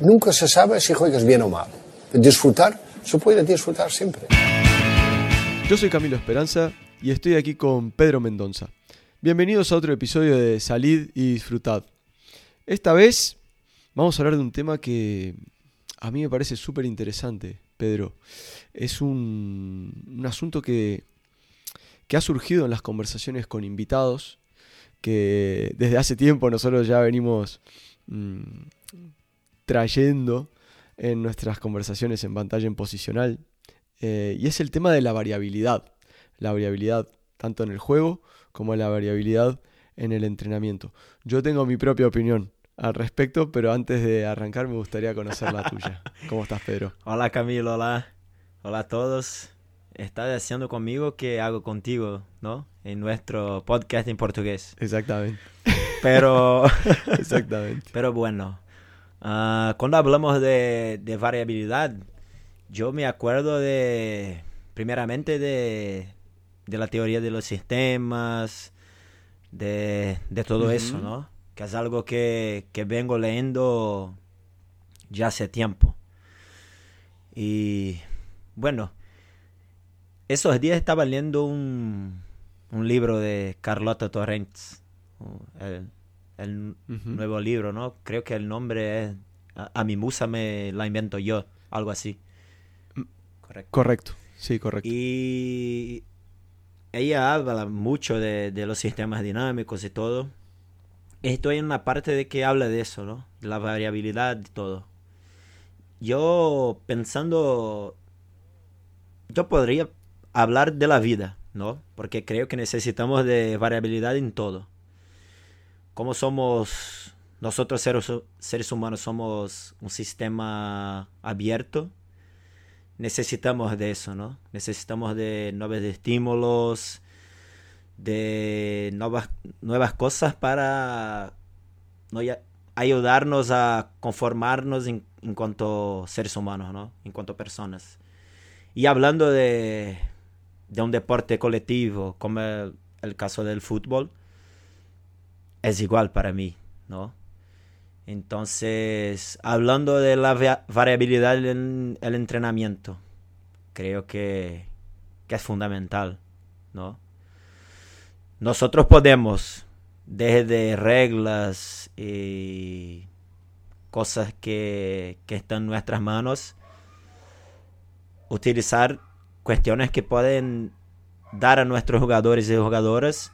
Nunca se sabe si juegas bien o mal. Disfrutar, se puede disfrutar siempre. Yo soy Camilo Esperanza y estoy aquí con Pedro Mendonza. Bienvenidos a otro episodio de Salid y Disfrutad. Esta vez vamos a hablar de un tema que a mí me parece súper interesante, Pedro. Es un, un asunto que, que ha surgido en las conversaciones con invitados, que desde hace tiempo nosotros ya venimos mm, trayendo en nuestras conversaciones en pantalla en posicional. Eh, y es el tema de la variabilidad. La variabilidad tanto en el juego como la variabilidad en el entrenamiento. Yo tengo mi propia opinión al respecto, pero antes de arrancar me gustaría conocer la tuya. ¿Cómo estás, Pedro? Hola Camilo, hola. Hola a todos. Estás haciendo conmigo que hago contigo, ¿no? En nuestro podcast en portugués. Exactamente. Pero, Exactamente. pero bueno, ah, cuando hablamos de, de variabilidad, yo me acuerdo de, primeramente de, de la teoría de los sistemas, de, de todo eso. ¿no? Que es algo que, que vengo leyendo ya hace tiempo. Y bueno, esos días estaba leyendo un, un libro de Carlota Torrents, el, el nuevo libro, ¿no? Creo que el nombre es A, a mi musa me la invento yo, algo así. Correcto. Correcto, sí, correcto. Y ella habla mucho de, de los sistemas dinámicos y todo. Estoy en una parte de que habla de eso, ¿no? De la variabilidad y todo. Yo pensando, yo podría hablar de la vida, ¿no? Porque creo que necesitamos de variabilidad en todo. Como somos, nosotros seres, humanos somos un sistema abierto, necesitamos de eso, ¿no? Necesitamos de nuevos estímulos, de nuevas, cosas para ayudarnos a conformarnos en, cuanto seres humanos, ¿no? En cuanto personas. Y hablando de, de un deporte colectivo, como el, el caso del fútbol, es igual para mí, ¿no? Entonces, hablando de la va- variabilidad en el entrenamiento, creo que, que es fundamental, ¿no? Nosotros podemos, desde reglas y cosas que, que están en nuestras manos, utilizar cuestiones que pueden dar a nuestros jugadores y jugadoras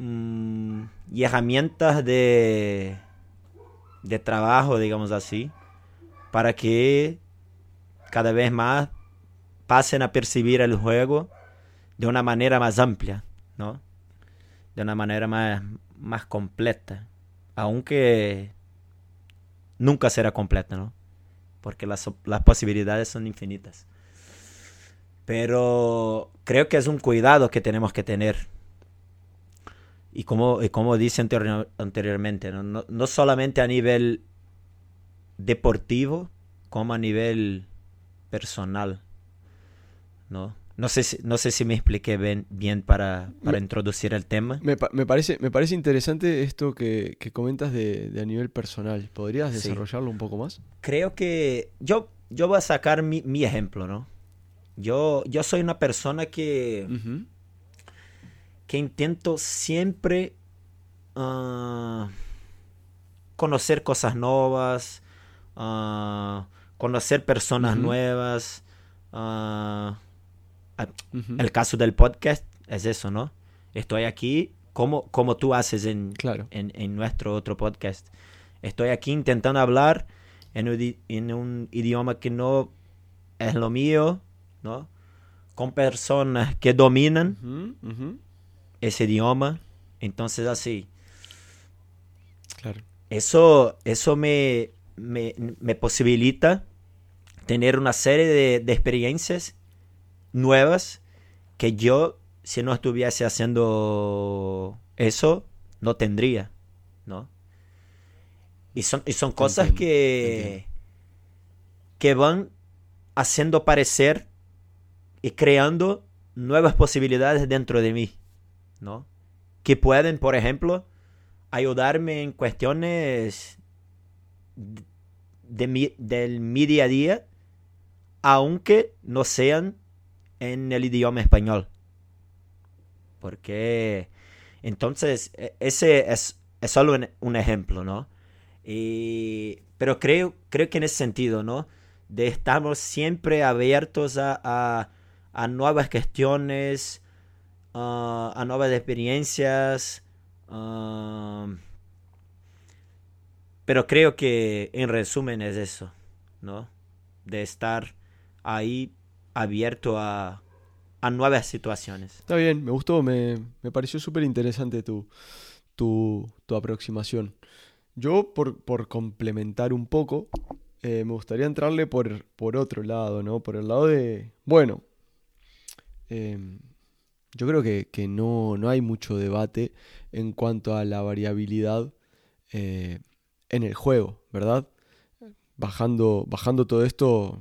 mm, y herramientas de, de trabajo, digamos así, para que cada vez más pasen a percibir el juego de una manera más amplia, ¿no? De una manera más, más completa. Aunque nunca será completa, ¿no? Porque las, las posibilidades son infinitas. Pero creo que es un cuidado que tenemos que tener. Y como, y como anterior- anteriormente, ¿no? No, no solamente a nivel deportivo, como a nivel personal. ¿no? No sé si, no sé si me expliqué bien, bien para, para Me- introducir el tema. Me, me parece, me parece interesante esto que, que comentas de, de a nivel personal. ¿Podrías Sí. desarrollarlo un poco más? Creo que yo, yo voy a sacar mi, mi ejemplo, ¿no? Yo, yo soy una persona que, Ujú. Que intento siempre ah, conocer cosas nuevas, ah, conocer personas nuevas. ah, el caso del podcast es eso, ¿no? Estoy aquí como, como tú haces en, Claro. en, en nuestro otro podcast. Estoy aquí intentando hablar en un, idi- en un idioma que no es lo mío, ¿no? Con personas que dominan. Ese idioma. Entonces, así, Claro. eso, eso me, me, me posibilita tener una serie de, de experiencias nuevas que yo, si no estuviese haciendo eso, no tendría, ¿no? Y son, y son cosas entiendo, que, que van haciendo parecer y creando nuevas posibilidades dentro de mí, ¿no? Que pueden, por ejemplo, ayudarme en cuestiones de mi, del mi día a día, aunque no sean en el idioma español. Porque entonces e, ese es, es solo un, ejemplo, ¿no? Y, pero creo, creo que en ese sentido, ¿no? De estamos siempre abiertos a, a nuevas cuestiones, uh, a nuevas experiencias. Uh, pero creo que en resumen es eso, ¿no? De estar ahí abierto a, a nuevas situaciones. Está bien, me gustó, me, me pareció súper interesante tu, tu, tu, aproximación. Yo, por, por complementar un poco, eh, me gustaría entrarle por, por otro lado, ¿no? Por el lado de, bueno, eh, yo creo que, que no, no, hay mucho debate en cuanto a la variabilidad eh, en el juego, ¿verdad? Bajando, bajando todo esto,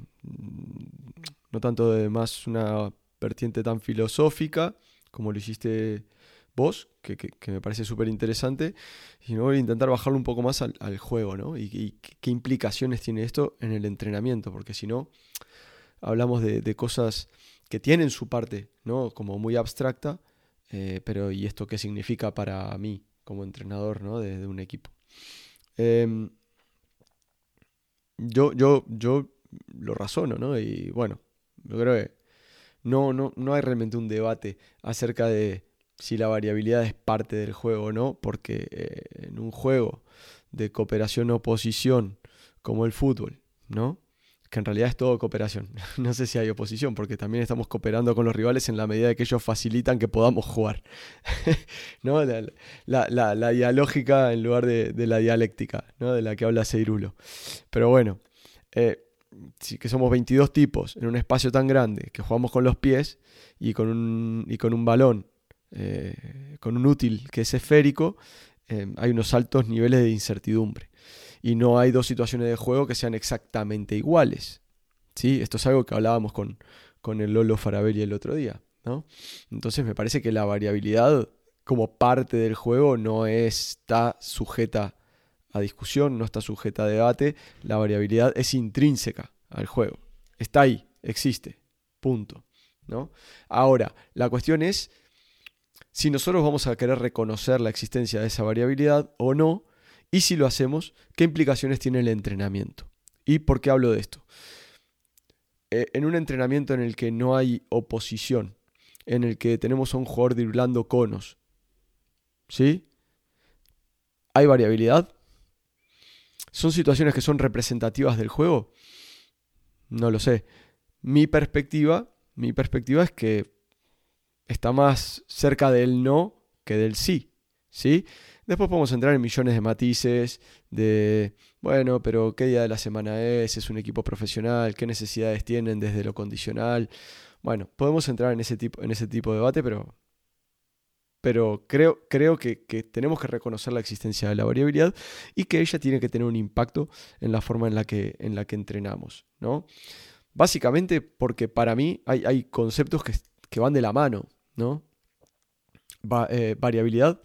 no tanto de más una vertiente tan filosófica como lo hiciste vos, que, que, me parece súper interesante, sino intentar bajarlo un poco más al, al juego, ¿no? Y, y, qué implicaciones tiene esto en el entrenamiento, porque si no, hablamos de, de, cosas que tienen su parte, ¿no? Como muy abstracta, eh, pero ¿y esto qué significa para mí como entrenador, ¿no? De, un equipo. Eh, yo, yo, yo lo razono, ¿no? Y bueno, yo creo que no, no, no hay realmente un debate acerca de si la variabilidad es parte del juego o no, porque eh, en un juego de cooperación-oposición como el fútbol, ¿no? Que en realidad es todo cooperación. No sé si hay oposición, porque también estamos cooperando con los rivales en la medida de que ellos facilitan que podamos jugar. ¿No? La, la, la, la, dialógica en lugar de, de, la dialéctica, ¿no? De la que habla Seirulo. Pero bueno, eh, sí que somos 22 tipos en un espacio tan grande, que jugamos con los pies y con un, y con un balón eh, con un útil que es esférico, eh, hay unos altos niveles de incertidumbre. Y no hay dos situaciones de juego que sean exactamente iguales. ¿sí? Esto es algo que hablábamos con, con el Lolo Farabelli el otro día. ¿no? Entonces me parece que la variabilidad como parte del juego no está sujeta a discusión, no está sujeta a debate. La variabilidad es intrínseca al juego. Está ahí, existe. Punto. ¿no? Ahora, la cuestión es si nosotros vamos a querer reconocer la existencia de esa variabilidad o no, y si lo hacemos, qué implicaciones tiene el entrenamiento. ¿Y por qué hablo de esto? Eh, en un entrenamiento en el que no hay oposición, en el que tenemos a un jugador driblando conos, ¿sí? ¿Hay variabilidad? ¿Son situaciones que son representativas del juego? No lo sé. Mi perspectiva, mi perspectiva es que está más cerca del no que del sí. ¿Sí? Después podemos entrar en millones de matices, de, bueno, pero ¿qué día de la semana es? ¿Es un equipo profesional? ¿Qué necesidades tienen desde lo condicional? Bueno, podemos entrar en ese tipo, en ese tipo de debate, pero, pero creo, creo que, que, tenemos que reconocer la existencia de la variabilidad y que ella tiene que tener un impacto en la forma en la que, en la que entrenamos. ¿no? Básicamente porque para mí hay, hay conceptos que, que van de la mano. ¿no? Eh, variabilidad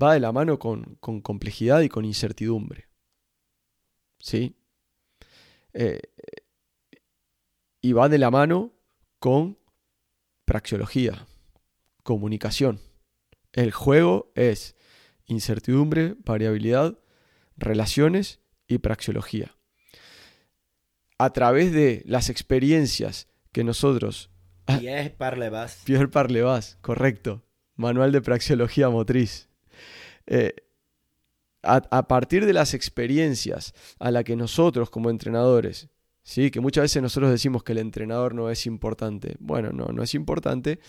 va de la mano con, con, complejidad y con incertidumbre. ¿Sí? Eh, y va de la mano con praxeología, comunicación. El juego es incertidumbre, variabilidad, relaciones y praxeología. A través de las experiencias que nosotros Pierre Parlevas. Pierre Parlevas, correcto. Manual de Praxeología Motriz. Eh, a, partir de las experiencias a las que nosotros como entrenadores, ¿sí? que muchas veces nosotros decimos que el entrenador no es importante. Bueno, no, no es importante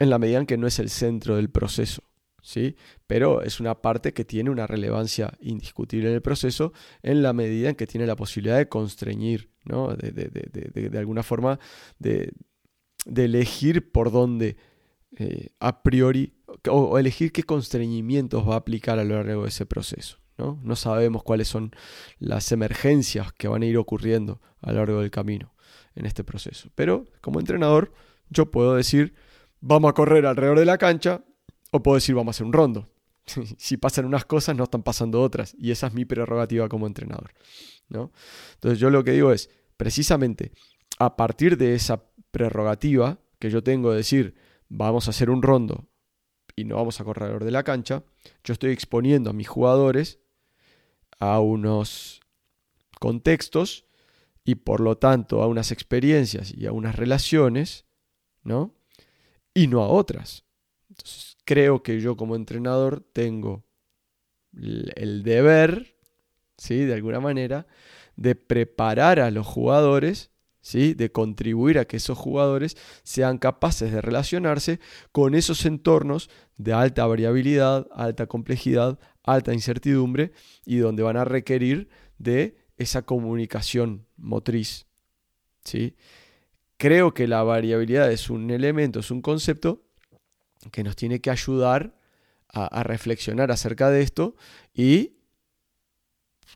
en la medida en que no es el centro del proceso. ¿sí? Pero es una parte que tiene una relevancia indiscutible en el proceso en la medida en que tiene la posibilidad de constreñir, ¿no? de, de, de, de alguna forma de, elegir por dónde eh, a priori o, elegir qué constreñimientos va a aplicar a lo largo de ese proceso. ¿no? no sabemos cuáles son las emergencias que van a ir ocurriendo a lo largo del camino en este proceso. Pero como entrenador yo puedo decir, vamos a correr alrededor de la cancha o puedo decir, vamos a hacer un rondo. si pasan unas cosas, no están pasando otras. Y esa es mi prerrogativa como entrenador. ¿no? Entonces yo lo que digo es, precisamente, a partir de esa prerrogativa que yo tengo de decir, vamos a hacer un rondo y no vamos a correr alrededor de la cancha, yo estoy exponiendo a mis jugadores a unos contextos y por lo tanto a unas experiencias y a unas relaciones, ¿no? Y no a otras. Entonces, creo que yo como entrenador tengo el deber, ¿sí? De alguna manera, de preparar a los jugadores, De contribuir a que esos jugadores sean capaces de relacionarse con esos entornos de alta variabilidad, alta complejidad, alta incertidumbre y donde van a requerir de esa comunicación motriz. ¿sí? Creo que la variabilidad es un elemento, es un concepto que nos tiene que ayudar a, reflexionar acerca de esto y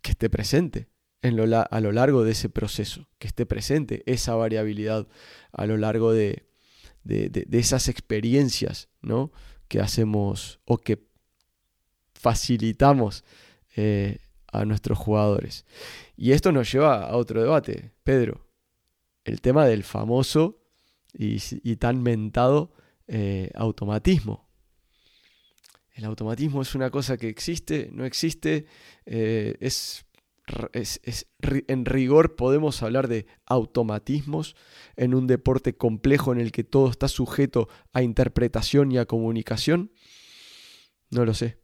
que esté presente en lo, a lo largo de ese proceso, que esté presente esa variabilidad a lo largo de, esas experiencias ¿no? que hacemos o que facilitamos eh, a nuestros jugadores. Y esto nos lleva a otro debate, Pedro, el tema del famoso y, tan mentado eh, automatismo. El automatismo es una cosa que existe, no existe, eh, es, en rigor podemos hablar de automatismos en un deporte complejo en el que todo está sujeto a interpretación y a comunicación. No lo sé.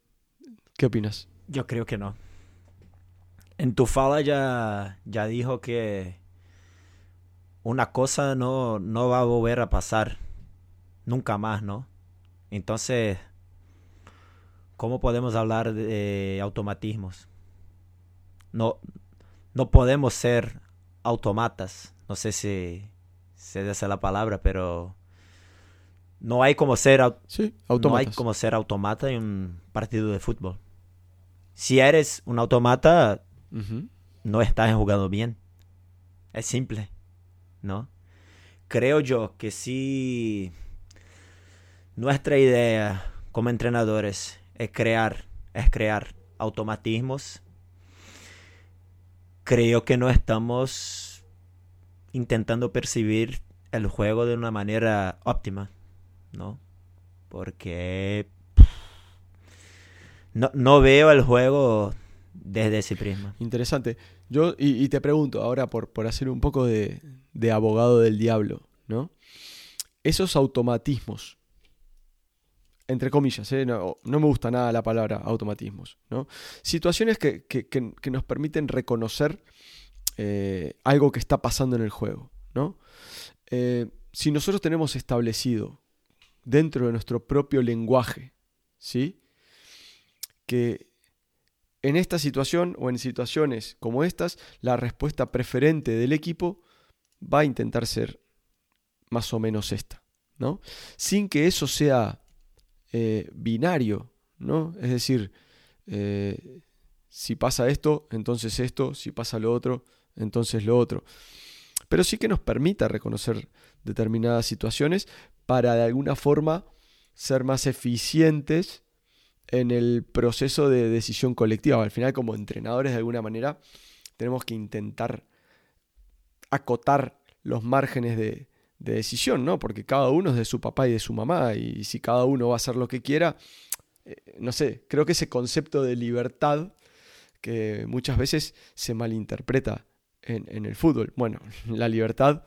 ¿Qué opinas? Yo creo que no. En tu fala ya, ya dijo que una cosa no, no va a volver a pasar nunca más, ¿no? Entonces, ¿cómo podemos hablar de automatismos? No, no podemos ser automatas. No sé si se dice la palabra, pero no hay como ser sí, no hay como ser automata en un partido de fútbol. Si eres un automata, no estás jugando bien. Es simple, ¿no? Creo yo que si nuestra idea como entrenadores es crear, es crear automatismos, creo que no estamos intentando percibir el juego de una manera óptima, ¿no? Porque no, no veo el juego desde ese prisma. Interesante. Yo, y, te pregunto ahora por, por hacer un poco de, abogado del diablo, ¿no? Esos automatismos, entre comillas, ¿eh? no, me gusta nada la palabra automatismos, ¿no? Situaciones que, nos permiten reconocer eh, algo que está pasando en el juego, ¿no? Eh, si nosotros tenemos establecido dentro de nuestro propio lenguaje, ¿sí? Que en esta situación o en situaciones como estas, la respuesta preferente del equipo va a intentar ser más o menos esta, ¿no? Sin que eso sea eh, binario, ¿no? Es decir, eh, si pasa esto, entonces esto, si pasa lo otro, entonces lo otro. Pero sí que nos permita reconocer determinadas situaciones para de alguna forma ser más eficientes en el proceso de decisión colectiva. Al final, como entrenadores, de alguna manera, tenemos que intentar acotar los márgenes de, decisión, ¿no? Porque cada uno es de su papá y de su mamá, y si cada uno va a hacer lo que quiera, eh, no sé, creo que ese concepto de libertad que muchas veces se malinterpreta en, en el fútbol. Bueno, la libertad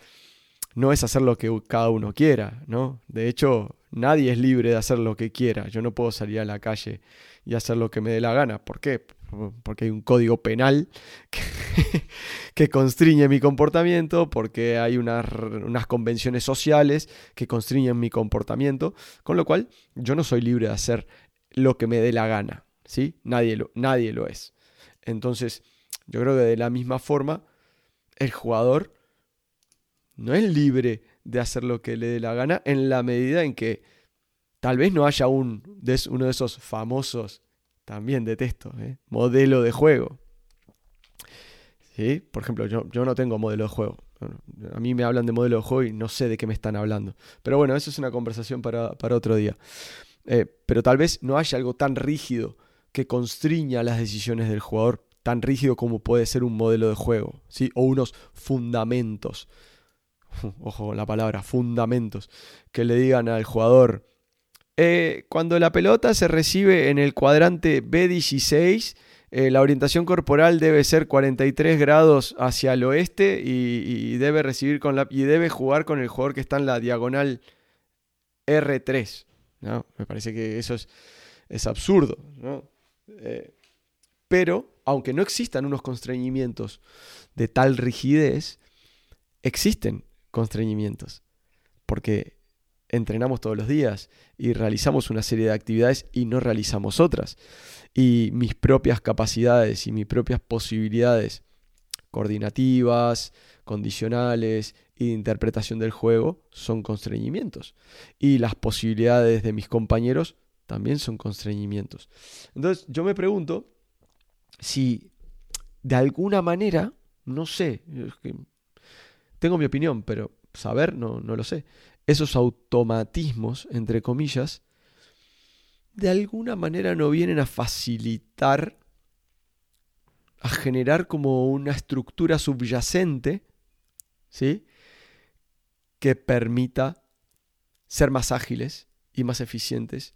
no es hacer lo que cada uno quiera, ¿no? De hecho, nadie es libre de hacer lo que quiera. Yo no puedo salir a la calle y hacer lo que me dé la gana. ¿Por qué? Porque hay un código penal que, constriñe mi comportamiento, porque hay unas, unas, convenciones sociales que constriñen mi comportamiento, con lo cual yo no soy libre de hacer lo que me dé la gana, ¿sí? Nadie lo, nadie lo es. Entonces, yo creo que de la misma forma, el jugador no es libre de hacer lo que le dé la gana en la medida en que tal vez no haya un, uno de esos famosos, también detesto, ¿eh? modelo de juego. ¿Sí? Por ejemplo, yo, no tengo modelo de juego. A mí me hablan de modelo de juego y no sé de qué me están hablando. Pero bueno, eso es una conversación para, otro día. Eh, pero tal vez no haya algo tan rígido que constriña las decisiones del jugador, tan rígido como puede ser un modelo de juego, ¿sí? o unos fundamentos. Ojo la palabra, fundamentos, que le digan al jugador, eh, cuando la pelota se recibe en el cuadrante B16, eh, la orientación corporal debe ser 43 grados hacia el oeste y, debe recibir con la, y debe jugar con el jugador que está en la diagonal R3. ¿no? Me parece que eso es, es absurdo. Eh, pero, aunque no existan unos constreñimientos de tal rigidez, existen constreñimientos. Porque entrenamos todos los días y realizamos una serie de actividades y no realizamos otras. Y mis propias capacidades y mis propias posibilidades coordinativas, condicionales y de interpretación del juego son constreñimientos. Y las posibilidades de mis compañeros también son constreñimientos. Entonces yo me pregunto si de alguna manera, no sé, tengo mi opinión, pero saber no, no lo sé, esos automatismos, entre comillas, de alguna manera no vienen a facilitar, a generar como una estructura subyacente, ¿sí? Que permita ser más ágiles y más eficientes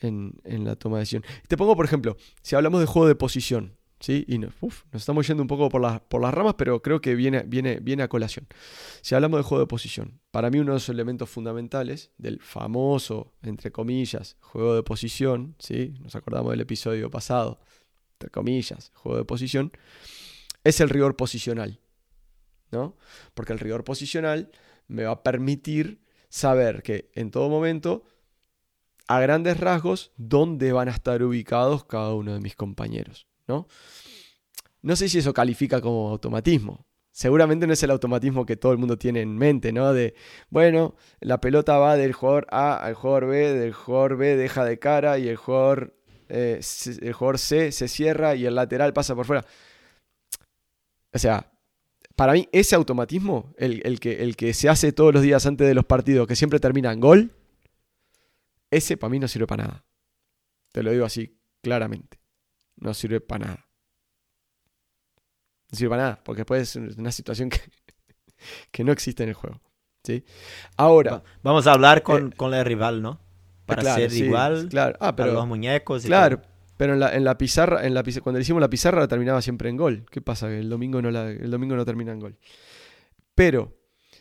en, en la toma de decisión. Te pongo, por ejemplo, si hablamos de juego de posición, ¿sí? Y nos estamos yendo un poco por, por las ramas, pero creo que viene, viene, viene a colación. Si hablamos de juego de posición, para mí uno de los elementos fundamentales del famoso, entre comillas, juego de posición, ¿sí? Nos acordamos del episodio pasado, entre comillas, juego de posición, es el rigor posicional, ¿no? Porque el rigor posicional me va a permitir saber que en todo momento a grandes rasgos dónde van a estar ubicados cada uno de mis compañeros. ¿No? No sé si eso califica como automatismo. Seguramente no es el automatismo que todo el mundo tiene en mente, ¿no? De, bueno, la pelota va del jugador A al jugador B, del jugador B deja de cara y el jugador, eh, el jugador C se cierra y el lateral pasa por fuera. O sea, para mí ese automatismo, el, que, el que se hace todos los días antes de los partidos, que siempre termina en gol, ese para mí no sirve para nada. Te lo digo así claramente no sirve para nada. No sirve para nada, porque después es una situación que, que no existe en el juego. ¿sí? Ahora. Vamos a hablar con, eh, con el rival, ¿no? Para ser igual claro. ah, pero, a los muñecos. Y claro, pero en la, en la pizarra, en la, cuando hicimos la pizarra terminaba siempre en gol. ¿Qué pasa? El domingo no, la, el domingo no termina en gol. Pero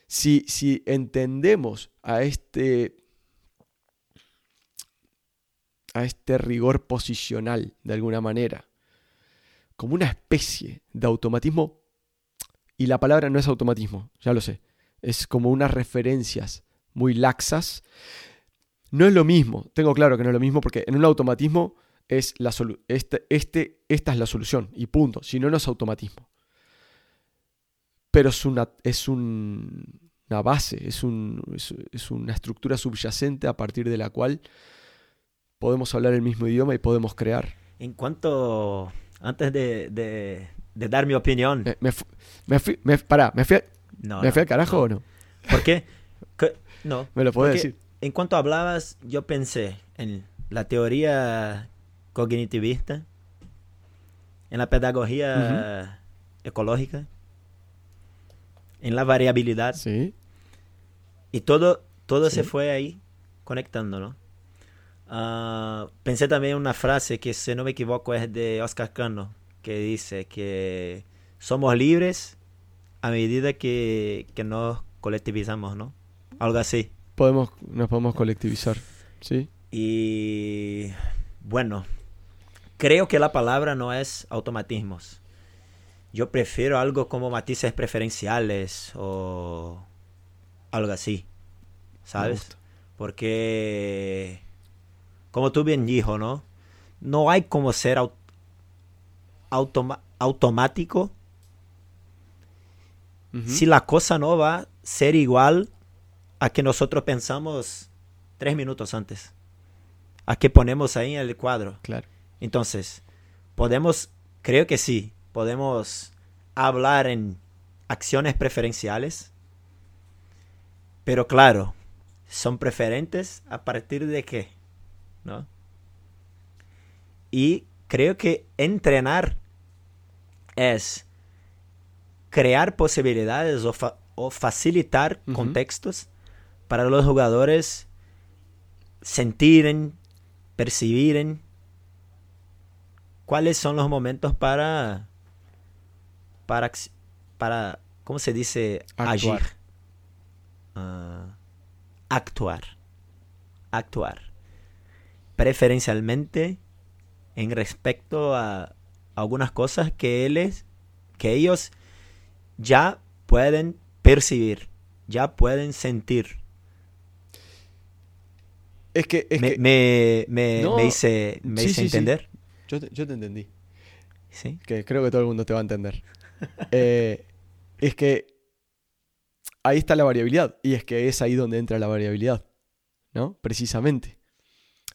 si, si entendemos a este a este rigor posicional de alguna manera, como una especie de automatismo, y la palabra no es automatismo, ya lo sé, es como unas referencias muy laxas. No es lo mismo, tengo claro que no es lo mismo porque en un automatismo es la este, este, esta es la solución y punto, si no, no es automatismo. Pero es una, es un, una base, es, un, es una estructura subyacente a partir de la cual podemos hablar el mismo idioma y podemos crear. En cuanto, antes de, de, dar mi opinión. Me, me, me fui, me, pará, ¿me fui, no, ¿me fui al carajo o no? ¿Por qué? no. ¿Me lo puedes decir? En cuanto hablabas, yo pensé en la teoría cognitivista, en la pedagogía ecológica, en la variabilidad. Sí. Y todo, todo se fue ahí conectando, ¿no? Uh, pensé también en una frase que, si no me equivoco, es de Oscar Cano, que dice que somos libres a medida que, que nos colectivizamos, ¿no? Algo así. Podemos, nos podemos colectivizar, ¿sí? Y bueno, creo que la palabra no es automatismos. Yo prefiero algo como matices preferenciales o algo así, ¿sabes? Porque como tú bien dijo, ¿no? No hay como ser automático si la cosa no va a ser igual a que nosotros pensamos tres minutos antes, a que ponemos ahí en el cuadro. Claro. Entonces, podemos, creo que sí, podemos hablar en acciones preferenciales, pero claro, son preferentes a partir de qué? ¿No? Y creo que entrenar es crear posibilidades o, fa- o facilitar contextos para los jugadores sentirem, percibirem cuáles son los momentos para para para ¿cómo se dice? Actuar. agir. Ah, actuar. Actuar. Preferencialmente en respecto a algunas cosas que ellos, que ellos ya pueden percibir, ya pueden sentir. Es que, es me, que me, me- No. me hice, me Sí, hice sí, sí. entender. yo, te, yo te entendí. ¿Sí? Que creo que todo el mundo te va a entender. Eh, es que ahí está la variabilidad. Y es que es ahí donde entra la variabilidad. ¿No? Precisamente.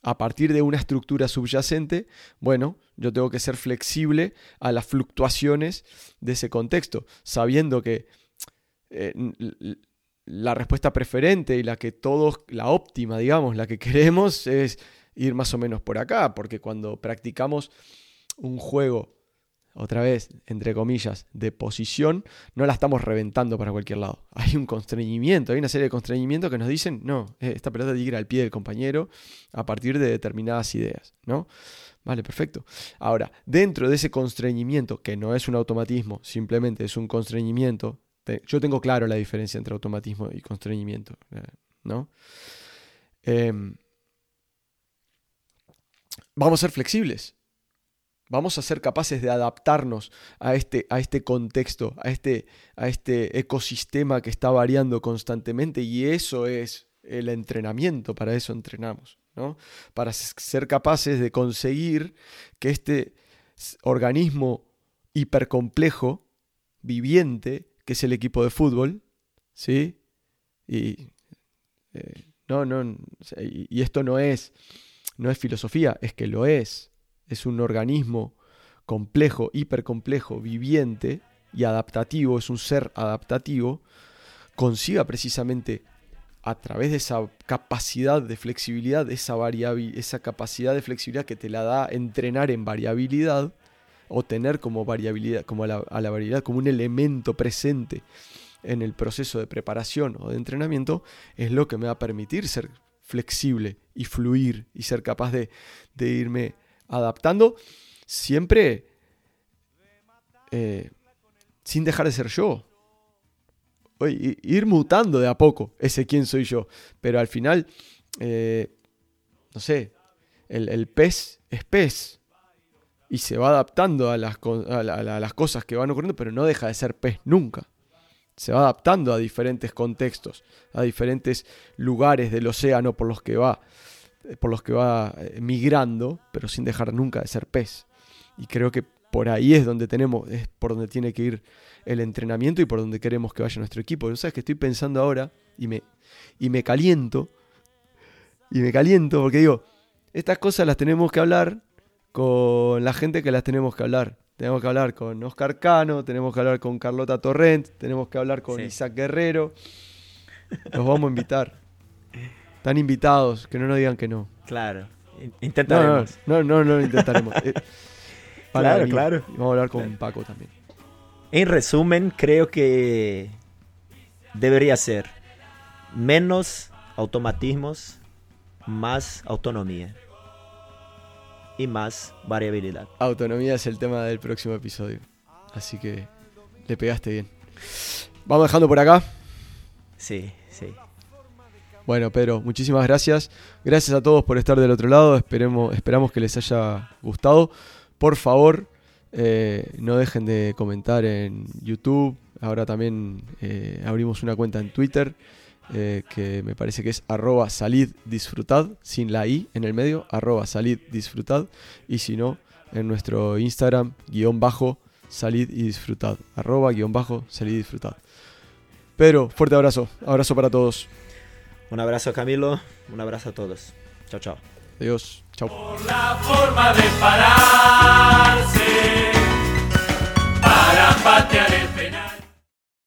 A partir de una estructura subyacente, bueno, yo tengo que ser flexible a las fluctuaciones de ese contexto, sabiendo que eh, la respuesta preferente y la que todos, la óptima, digamos, la que queremos es ir más o menos por acá, porque cuando practicamos un juego, otra vez, entre comillas, de posición, no la estamos reventando para cualquier lado. Hay un constreñimiento, hay una serie de constreñimientos que nos dicen, no, eh, esta pelota tiene que ir al pie del compañero a partir de determinadas ideas, ¿no? Vale, perfecto. Ahora, dentro de ese constreñimiento, que no es un automatismo, simplemente es un constreñimiento, yo tengo claro la diferencia entre automatismo y constreñimiento, eh, ¿no? Em, vamos a ser flexibles. Vamos a ser capaces de adaptarnos a este, a este contexto, a este, a este ecosistema que está variando constantemente y eso es el entrenamiento, para eso entrenamos, ¿no? Para ser capaces de conseguir que este organismo hipercomplejo, viviente, que es el equipo de fútbol, ¿sí? Y, eh, no, no, y esto no es, no es filosofía, es que lo es. Es un organismo complejo, hipercomplejo, viviente y adaptativo, es un ser adaptativo, consiga precisamente a través de esa capacidad de flexibilidad, esa, esa capacidad de flexibilidad que te la da entrenar en variabilidad, o tener como variabilidad, como a la, variabilidad como un elemento presente en el proceso de preparación o de entrenamiento, es lo que me va a permitir ser flexible y fluir y ser capaz de irme adaptando siempre eh, sin dejar de ser yo. Ir mutando de a poco ese quién soy yo. Pero al final, eh, no sé, el, el pez es pez. Y se va adaptando a las, a la- a la- a las cosas que van ocurriendo, pero no deja de ser pez nunca. Se va adaptando a diferentes contextos, a diferentes lugares del océano por los que va, por los que va eh, migrando, pero sin dejar nunca de ser pez. Y creo que por ahí es donde tenemos, es por donde tiene que ir el entrenamiento y por donde queremos que vaya nuestro equipo. Yo sabes que estoy pensando ahora y me, y me caliento, y me caliento porque digo, estas cosas las tenemos que hablar con la gente que las tenemos que hablar. Tenemos que hablar con Oscar Cano, tenemos que hablar con Carlota Torrent, tenemos que hablar con Sí. Isaac Guerrero. Los vamos a invitar. Están invitados, que no nos digan que no. Claro. In- No, no, Intentaremos. no, no, no lo intentaremos. Eh, Claro, claro. Y vamos a hablar con Paco también. En resumen, creo que debería ser menos automatismos, más autonomía y más variabilidad. Autonomía es el tema del próximo episodio. Así que le pegaste bien. Vamos dejando por acá. Sí, sí. Bueno, Pedro, muchísimas gracias. Gracias a todos por estar del otro lado. Esperemos, esperamos que les haya gustado. Por favor, eh, no dejen de comentar en YouTube. Ahora también eh, abrimos una cuenta en Twitter eh, que me parece que es arroba salid disfrutad, sin la i en el medio, arroba salid disfrutad. Y si no, en nuestro Instagram, guion bajo, salid y disfrutad. Arroba guion bajo, salid y disfrutad. Pedro, fuerte abrazo. Abrazo para todos. Un abrazo Camilo, un abrazo a todos. Chao, chao. Adiós. Chao. la forma de pararse para patear el penal.